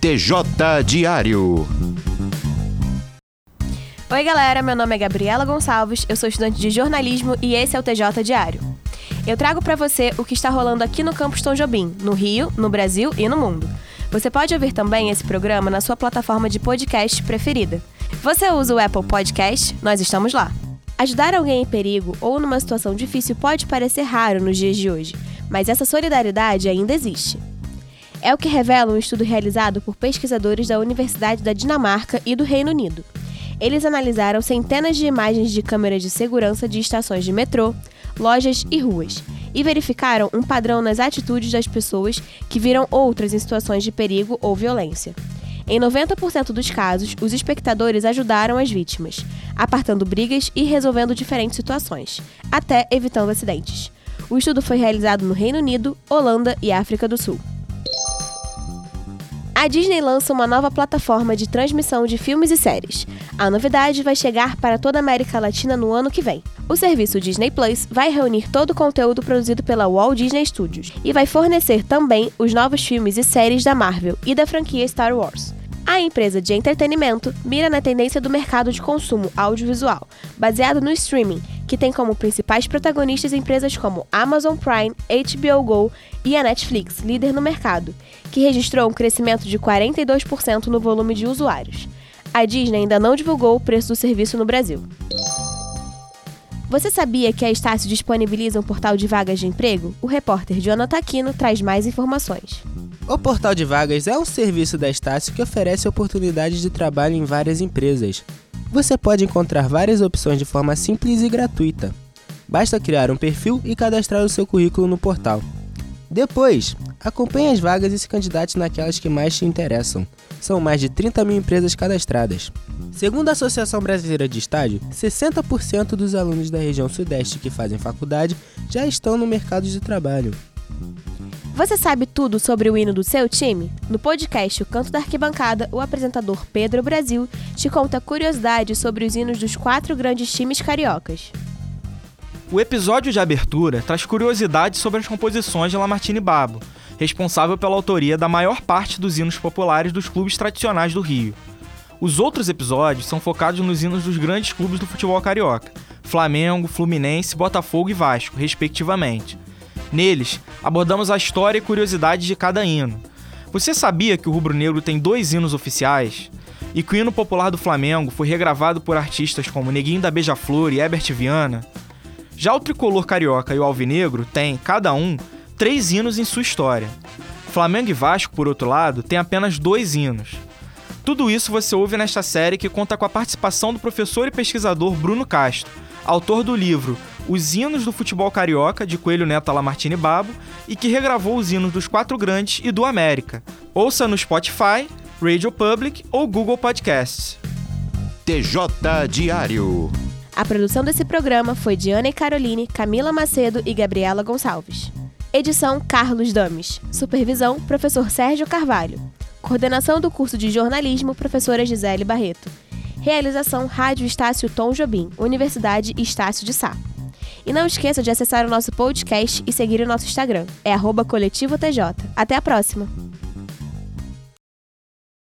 TJ Diário. Oi, galera, meu nome é Gabriela Gonçalves, eu sou estudante de jornalismo e esse é o TJ Diário. Eu trago para você o que está rolando aqui no Campus Tom Jobim, no Rio, no Brasil e no mundo. Você pode ouvir também esse programa na sua plataforma de podcast preferida. Você usa o Apple Podcast? Nós estamos lá. Ajudar alguém em perigo ou numa situação difícil pode parecer raro nos dias de hoje, mas essa solidariedade ainda existe. É o que revela um estudo realizado por pesquisadores da Universidade da Dinamarca e do Reino Unido. Eles analisaram centenas de imagens de câmeras de segurança de estações de metrô, lojas e ruas e verificaram um padrão nas atitudes das pessoas que viram outras em situações de perigo ou violência. Em 90% dos casos, os espectadores ajudaram as vítimas, apartando brigas e resolvendo diferentes situações, até evitando acidentes. O estudo foi realizado no Reino Unido, Holanda e África do Sul. A Disney lança uma nova plataforma de transmissão de filmes e séries. A novidade vai chegar para toda a América Latina no ano que vem. O serviço Disney Plus vai reunir todo o conteúdo produzido pela Walt Disney Studios e vai fornecer também os novos filmes e séries da Marvel e da franquia Star Wars. A empresa de entretenimento mira na tendência do mercado de consumo audiovisual, baseado no streaming, que tem como principais protagonistas empresas como Amazon Prime, HBO Go e a Netflix, líder no mercado, que registrou um crescimento de 42% no volume de usuários. A Disney ainda não divulgou o preço do serviço no Brasil. Você sabia que a Estácio disponibiliza um portal de vagas de emprego? O repórter Jonathan Aquino traz mais informações. O Portal de Vagas é um serviço da Estácio que oferece oportunidades de trabalho em várias empresas. Você pode encontrar várias opções de forma simples e gratuita. Basta criar um perfil e cadastrar o seu currículo no portal. Depois, acompanhe as vagas e se candidate naquelas que mais te interessam. São mais de 30 mil empresas cadastradas. Segundo a Associação Brasileira de Estágio, 60% dos alunos da região Sudeste que fazem faculdade já estão no mercado de trabalho. Você sabe tudo sobre o hino do seu time? No podcast O Canto da Arquibancada, o apresentador Pedro Brasil te conta curiosidades sobre os hinos dos quatro grandes times cariocas. O episódio de abertura traz curiosidades sobre as composições de Lamartine Babo, responsável pela autoria da maior parte dos hinos populares dos clubes tradicionais do Rio. Os outros episódios são focados nos hinos dos grandes clubes do futebol carioca: Flamengo, Fluminense, Botafogo e Vasco, respectivamente. Neles, abordamos a história e curiosidades de cada hino. Você sabia que o rubro-negro tem dois hinos oficiais? E que o hino popular do Flamengo foi regravado por artistas como Neguinho da Beija-Flor e Herbert Viana? Já o tricolor carioca e o alvinegro têm, cada um, três hinos em sua história. Flamengo e Vasco, por outro lado, têm apenas dois hinos. Tudo isso você ouve nesta série que conta com a participação do professor e pesquisador Bruno Castro, autor do livro Os Hinos do Futebol Carioca, de Coelho Neto Lamartine Babo, e que regravou os hinos dos quatro grandes e do América. Ouça no Spotify, Radio Public ou Google Podcasts. TJ Diário. A produção desse programa foi de Ana e Caroline, Camila Macedo e Gabriela Gonçalves. Edição Carlos Dames. Supervisão Professor Sérgio Carvalho. Coordenação do curso de jornalismo Professora Gisele Barreto. Realização Rádio Estácio Tom Jobim, Universidade Estácio de Sá. E não esqueça de acessar o nosso podcast e seguir o nosso Instagram. É arroba coletivo TJ. Até a próxima!